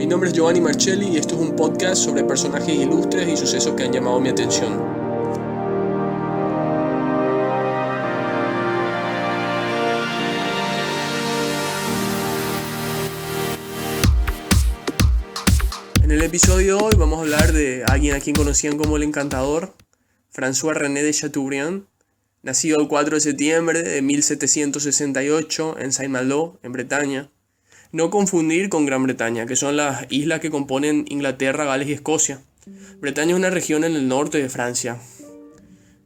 Mi nombre es Giovanni Marcelli y esto es un podcast sobre personajes ilustres y sucesos que han llamado mi atención. En el episodio de hoy vamos a hablar de alguien a quien conocían como el encantador, François René de Chateaubriand, nacido el 4 de septiembre de 1768 en Saint-Malo, en Bretaña. No confundir con Gran Bretaña, que son las islas que componen Inglaterra, Gales y Escocia. Bretaña es una región en el norte de Francia.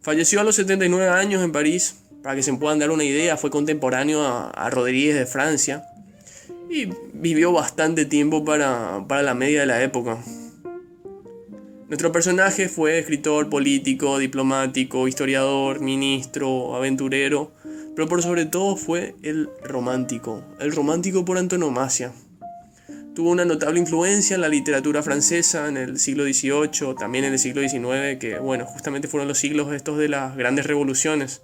Falleció a los 79 años en París. Para que se puedan dar una idea, fue contemporáneo a, Rodríguez de Francia y vivió bastante tiempo para, para la media de la época. Nuestro personaje fue escritor, político, diplomático, historiador, ministro, aventurero, pero por sobre todo fue el romántico, el romántico por antonomasia. Tuvo una notable influencia en la literatura francesa en el siglo XVIII, también en el siglo XIX, que bueno, justamente fueron los siglos estos de las grandes revoluciones.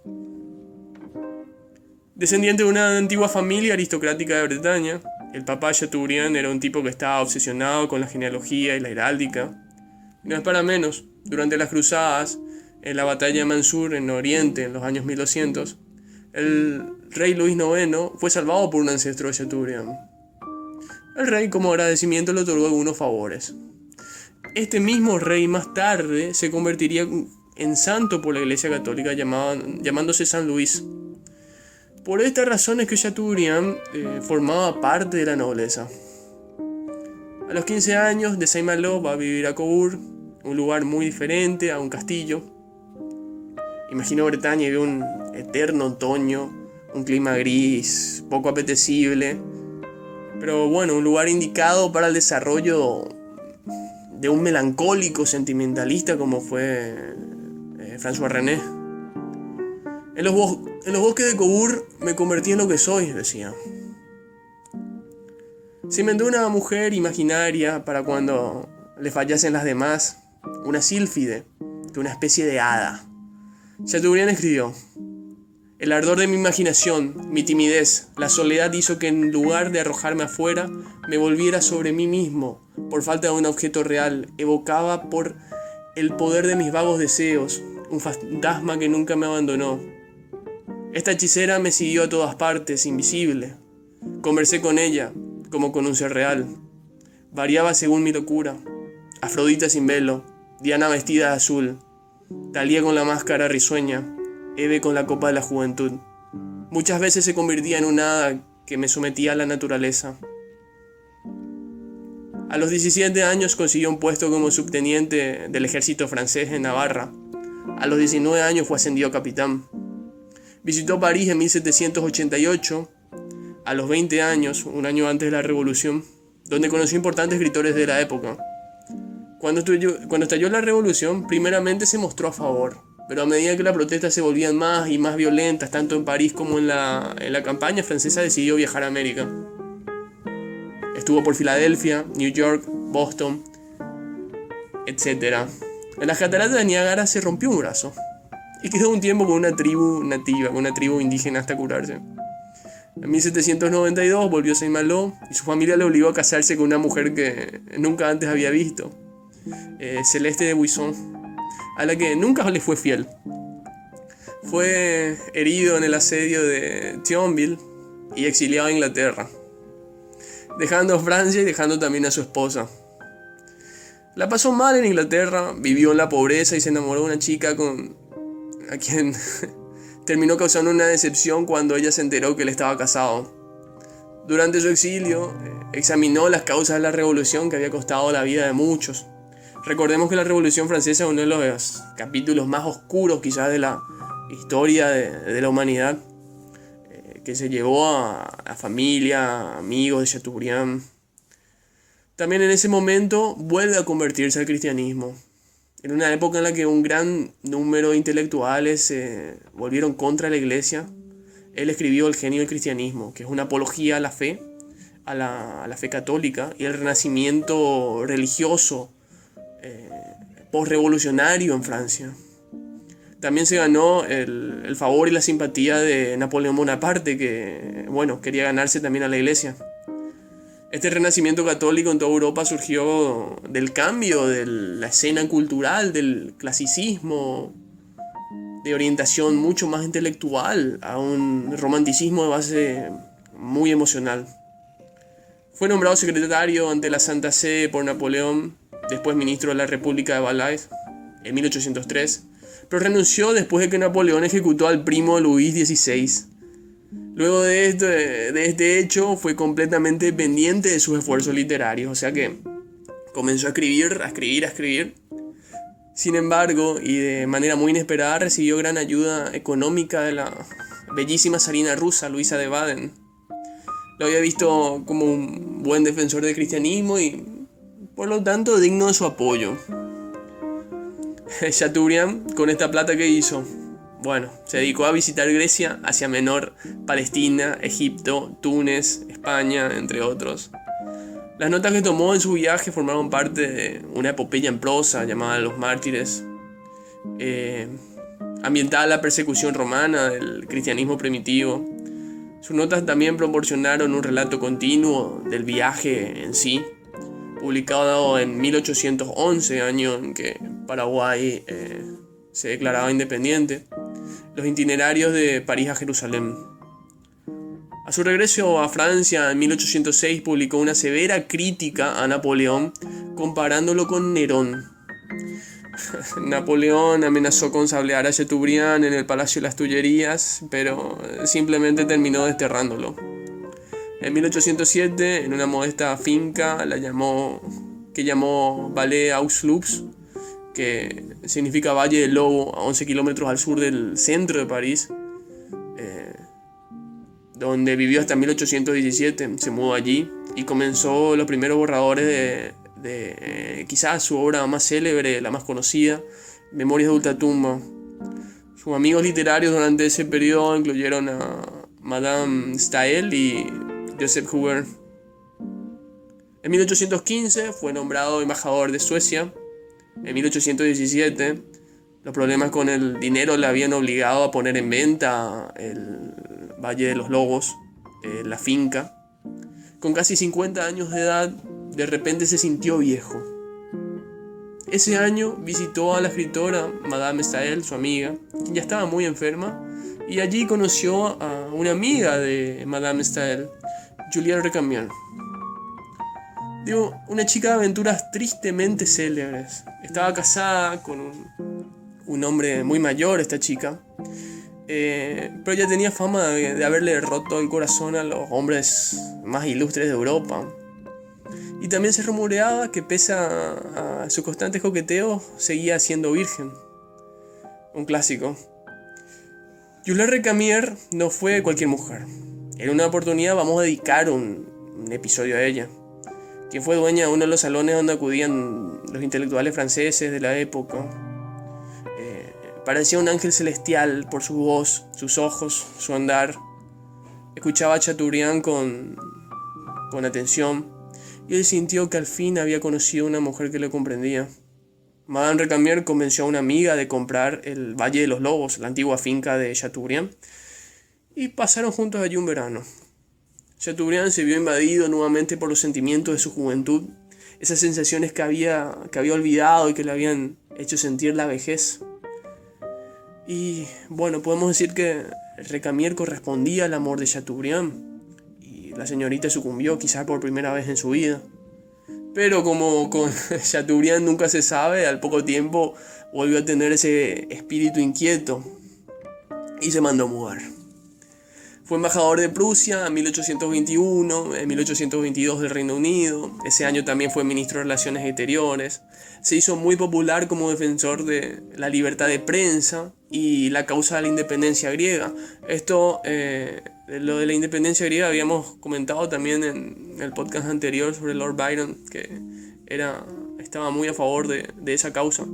Descendiente de una antigua familia aristocrática de Bretaña, el papá Chateaubriand era un tipo que estaba obsesionado con la genealogía y la heráldica, no es para menos, durante las cruzadas, en la batalla de Mansur en Oriente en los años 1200, el rey Luis IX fue salvado por un ancestro de Chateaubriand. El rey como agradecimiento le otorgó algunos favores. Este mismo rey más tarde se convertiría en santo por la Iglesia Católica llamándose San Luis. Por esta razón es que Chateaubriand eh, formaba parte de la nobleza. A los 15 años de Saint-Malo va a vivir a Cobourg, un lugar muy diferente a un castillo. Imagino Bretaña y ve un eterno otoño, un clima gris, poco apetecible, pero bueno, un lugar indicado para el desarrollo de un melancólico sentimentalista como fue eh, François René. En los, bosques de Cobourg me convertí en lo que soy, decía. Se inventó una mujer imaginaria para cuando le fallasen las demás, una sílfide, que una especie de hada. Chateaubriand escribió, el ardor de mi imaginación, mi timidez, la soledad hizo que en lugar de arrojarme afuera, me volviera sobre mí mismo, por falta de un objeto real, evocaba por el poder de mis vagos deseos, un fantasma que nunca me abandonó. Esta hechicera me siguió a todas partes, invisible. Conversé con ella, como con un ser real. Variaba según mi locura. Afrodita sin velo, Diana vestida de azul, Talía con la máscara risueña, Eve con la copa de la juventud. Muchas veces se convertía en un hada que me sometía a la naturaleza. A los 17 años consiguió un puesto como subteniente del ejército francés en Navarra. A los 19 años fue ascendido a capitán. Visitó París en 1788 a los 20 años, un año antes de la Revolución, donde conoció importantes escritores de la época. Cuando estalló, cuando estalló la Revolución, primeramente se mostró a favor, pero a medida que las protestas se volvían más y más violentas, tanto en París como en la, en la campaña francesa, decidió viajar a América. Estuvo por Filadelfia, New York, Boston, etc. En las cataratas de Niágara se rompió un brazo y quedó un tiempo con una tribu nativa, con una tribu indígena hasta curarse. En 1792 volvió a Saint-Malo y su familia le obligó a casarse con una mujer que nunca antes había visto, eh, Celeste de Buisson, a la que nunca le fue fiel. Fue herido en el asedio de Thionville y exiliado a Inglaterra, dejando a Francia y dejando también a su esposa. La pasó mal en Inglaterra, vivió en la pobreza y se enamoró de una chica con a quien terminó causando una decepción cuando ella se enteró que él estaba casado. Durante su exilio, eh, examinó las causas de la revolución que había costado la vida de muchos. Recordemos que la Revolución Francesa es uno de los capítulos más oscuros quizás de la historia de, la humanidad, eh, que se llevó a, a familia, amigos de Chateaubriand. También en ese momento vuelve a convertirse al cristianismo. En una época en la que un gran número de intelectuales se volvieron contra la iglesia, él escribió El genio del cristianismo, que es una apología a la fe, a la, fe católica y el renacimiento religioso eh, postrevolucionario en Francia. También se ganó el, el, favor y la simpatía de Napoleón Bonaparte, que bueno, quería ganarse también a la iglesia. Este renacimiento católico en toda Europa surgió del cambio de la escena cultural, del clasicismo, de orientación mucho más intelectual, a un romanticismo de base muy emocional. Fue nombrado secretario ante la Santa Sede por Napoleón, después ministro de la República de Valais en 1803, pero renunció después de que Napoleón ejecutó al primo Luis XVI. Luego de este, de este hecho fue completamente dependiente de sus esfuerzos literarios, o sea que comenzó a escribir, a escribir, a escribir. Sin embargo, y de manera muy inesperada, recibió gran ayuda económica de la bellísima zarina rusa Luisa de Baden. Lo había visto como un buen defensor del cristianismo y por lo tanto digno de su apoyo. Chateaubriand, con esta plata que hizo, bueno, se dedicó a visitar Grecia, Asia Menor, Palestina, Egipto, Túnez, España, entre otros. Las notas que tomó en su viaje formaron parte de una epopeya en prosa llamada Los Mártires, eh, ambientada la persecución romana del cristianismo primitivo. Sus notas también proporcionaron un relato continuo del viaje en sí, publicado en 1811, año en que Paraguay eh, se declaraba independiente los itinerarios de París a Jerusalén. A su regreso a Francia en 1806 publicó una severa crítica a Napoleón comparándolo con Nerón. Napoleón amenazó con sablear a Chateaubriand en el Palacio de las Tullerías, pero simplemente terminó desterrándolo. En 1807, en una modesta finca la llamó, que llamó Valais aux Loups, que significa Valle del Lobo, a 11 kilómetros al sur del centro de París, eh, donde vivió hasta 1817. Se mudó allí y comenzó los primeros borradores de, de quizás su obra más célebre, la más conocida, Memorias de Ultratumba. Sus amigos literarios durante ese periodo incluyeron a Madame Stael y Joseph Huber. En 1815 fue nombrado embajador de Suecia en 1817, los problemas con el dinero le habían obligado a poner en venta el Valle de los Lobos, eh, la finca. Con casi 50 años de edad, de repente se sintió viejo. Ese año visitó a la escritora Madame Stael, su amiga, quien ya estaba muy enferma, y allí conoció a una amiga de Madame Stael, Juliette Recamier. Digo, una chica de aventuras tristemente célebres. Estaba casada con un, hombre muy mayor, esta chica. Eh, pero ella tenía fama de, haberle roto el corazón a los hombres más ilustres de Europa. Y también se rumoreaba que pese a, su constante coqueteo, seguía siendo virgen. Un clásico. Jules Recamier no fue cualquier mujer. En una oportunidad vamos a dedicar un episodio a ella quien fue dueña de uno de los salones donde acudían los intelectuales franceses de la época. Eh, parecía un ángel celestial por su voz, sus ojos, su andar. Escuchaba a Chateaubriand con, con atención y él sintió que al fin había conocido una mujer que le comprendía. Madame Recamier convenció a una amiga de comprar el Valle de los Lobos, la antigua finca de Chateaubriand, y pasaron juntos allí un verano. Chateaubriand se vio invadido nuevamente por los sentimientos de su juventud, esas sensaciones que había, que había olvidado y que le habían hecho sentir la vejez. Y bueno, podemos decir que Recamier correspondía al amor de Chateaubriand y la señorita sucumbió quizás por primera vez en su vida. Pero como con Chateaubriand nunca se sabe, al poco tiempo volvió a tener ese espíritu inquieto y se mandó a mudar. Fue embajador de Prusia en 1821, en 1822 del Reino Unido. Ese año también fue ministro de Relaciones Exteriores. Se hizo muy popular como defensor de la libertad de prensa y la causa de la independencia griega. Esto, eh, lo de la independencia griega, habíamos comentado también en el podcast anterior sobre Lord Byron, que era, estaba muy a favor de, de esa causa.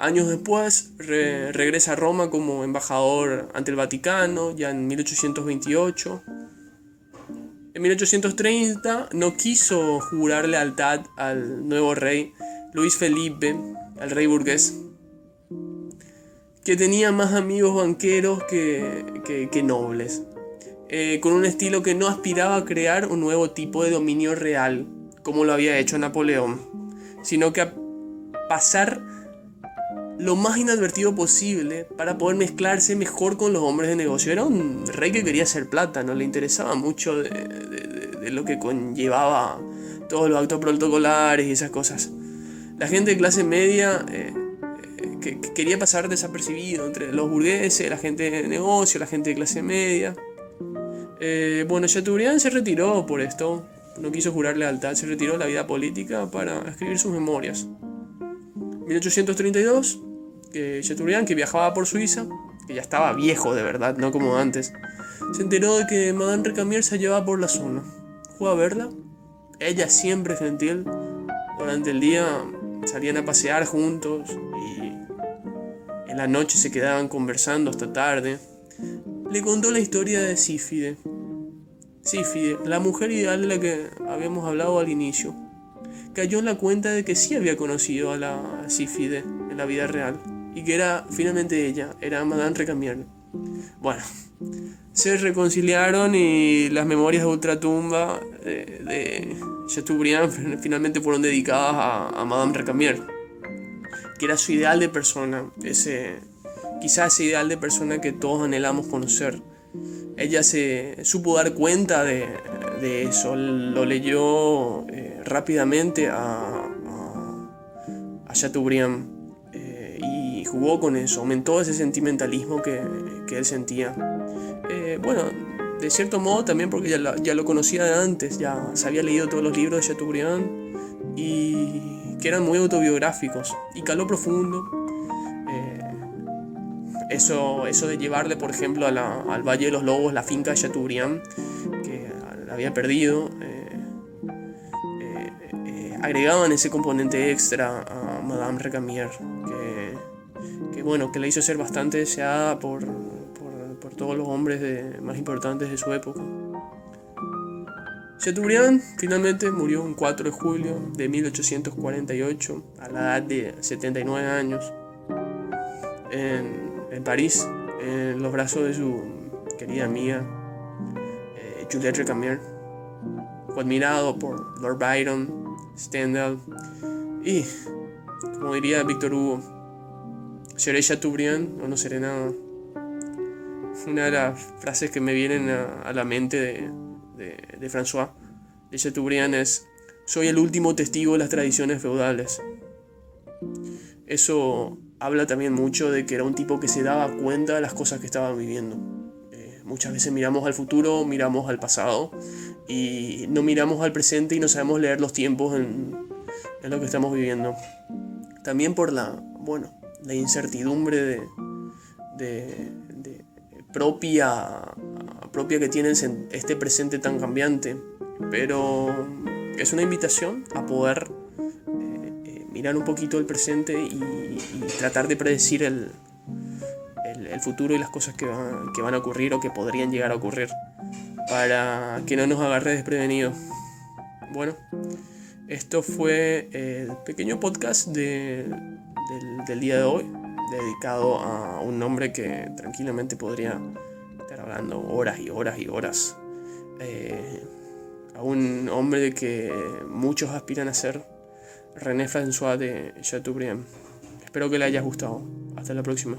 Años después regresa a Roma como embajador ante el Vaticano, ya en 1828. En 1830 no quiso jurar lealtad al nuevo rey Luis Felipe, al rey burgués, que tenía más amigos banqueros que, nobles. eh, con un estilo que no aspiraba a crear un nuevo tipo de dominio real, como lo había hecho Napoleón, sino que a pasar lo más inadvertido posible para poder mezclarse mejor con los hombres de negocio. Era un rey que quería hacer plata, no le interesaba mucho de, lo que conllevaba todos los actos protocolares y esas cosas. La gente de clase media eh, eh, que, quería pasar desapercibido entre los burgueses, la gente de negocio, la gente de clase media. Eh, bueno, Chateaubriand se retiró por esto, no quiso jurar lealtad, se retiró de la vida política para escribir sus memorias. 1832 que Chateaubriand, que viajaba por Suiza, que ya estaba viejo de verdad, no como antes, se enteró de que Madame Recamier se llevaba por la zona. Fue a verla. Ella siempre gentil. Durante el día salían a pasear juntos y en la noche se quedaban conversando hasta tarde. Le contó la historia de Sífide. Sífide, la mujer ideal de la que habíamos hablado al inicio, cayó en la cuenta de que sí había conocido a la Sífide en la vida real y que era finalmente ella, era Madame Recamier. Bueno, se reconciliaron y las memorias de Ultratumba de, de Chateaubriand finalmente fueron dedicadas a, Madame Recamier, que era su ideal de persona, ese, quizás ese ideal de persona que todos anhelamos conocer. Ella se supo dar cuenta de, de eso, lo leyó eh, rápidamente a, a, a Chateaubriand jugó con eso, aumentó ese sentimentalismo que, él sentía. Eh, bueno, de cierto modo también porque ya, lo conocía de antes, ya se había leído todos los libros de Chateaubriand y que eran muy autobiográficos y caló profundo. Eh, eso, eso de llevarle, por ejemplo, al Valle de los Lobos, la finca de Chateaubriand, que la había perdido, eh, agregaban ese componente extra a Madame Recamier, que que bueno, que le hizo ser bastante deseada por, por, todos los hombres más importantes de su época. Chateaubriand finalmente murió un 4 de julio de 1848 a la edad de 79 años en, en París, en los brazos de su querida amiga eh, Juliette Recamier. Fue admirado por Lord Byron, Stendhal y, como diría Victor Hugo, seré Chateaubriand o no seré nada. Una de las frases que me vienen a, la mente de, de, François de Chateaubriand es, soy el último testigo de las tradiciones feudales. Eso habla también mucho de que era un tipo que se daba cuenta de las cosas que estaba viviendo. Eh, muchas veces miramos al futuro, miramos al pasado y no miramos al presente y no sabemos leer los tiempos en, en lo que estamos viviendo. También por la, bueno, la incertidumbre de, propia, que tiene este presente tan cambiante. Pero es una invitación a poder eh, eh, mirar un poquito el presente y, tratar de predecir el, el, futuro y las cosas que, que van a ocurrir o que podrían llegar a ocurrir para que no nos agarre desprevenido. Bueno, esto fue el pequeño podcast de del, día de hoy, dedicado a un hombre que tranquilamente podría estar hablando horas y horas y horas. Eh, a un hombre que muchos aspiran a ser, René François de Chateaubriand. Espero que le haya gustado. Hasta la próxima.